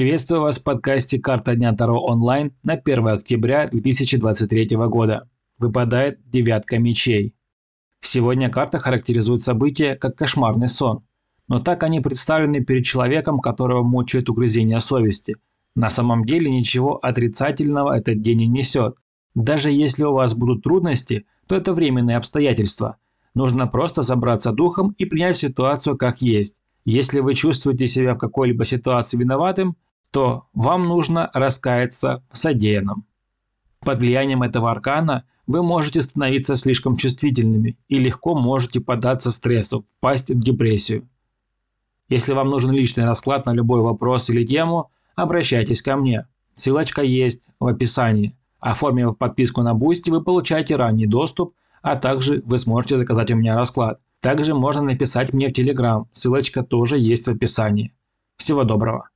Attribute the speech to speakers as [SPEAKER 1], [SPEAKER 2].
[SPEAKER 1] Приветствую вас в подкасте «Карта дня Таро онлайн» на 1 октября 2023 года. Выпадает девятка мечей. Сегодня карта характеризует события как кошмарный сон. Но так они представлены перед человеком, которого мучает угрызение совести. На самом деле ничего отрицательного этот день не несет. Даже если у вас будут трудности, то это временные обстоятельства. Нужно просто забраться духом и принять ситуацию как есть. Если вы чувствуете себя в какой-либо ситуации виноватым, то вам нужно раскаяться в содеянном. Под влиянием этого аркана вы можете становиться слишком чувствительными и легко можете поддаться стрессу, впасть в депрессию. Если вам нужен личный расклад на любой вопрос или тему, обращайтесь ко мне. Ссылочка есть в описании. Оформив подписку на Boosty, вы получаете ранний доступ, а также вы сможете заказать у меня расклад. Также можно написать мне в Telegram, ссылочка тоже есть в описании. Всего доброго.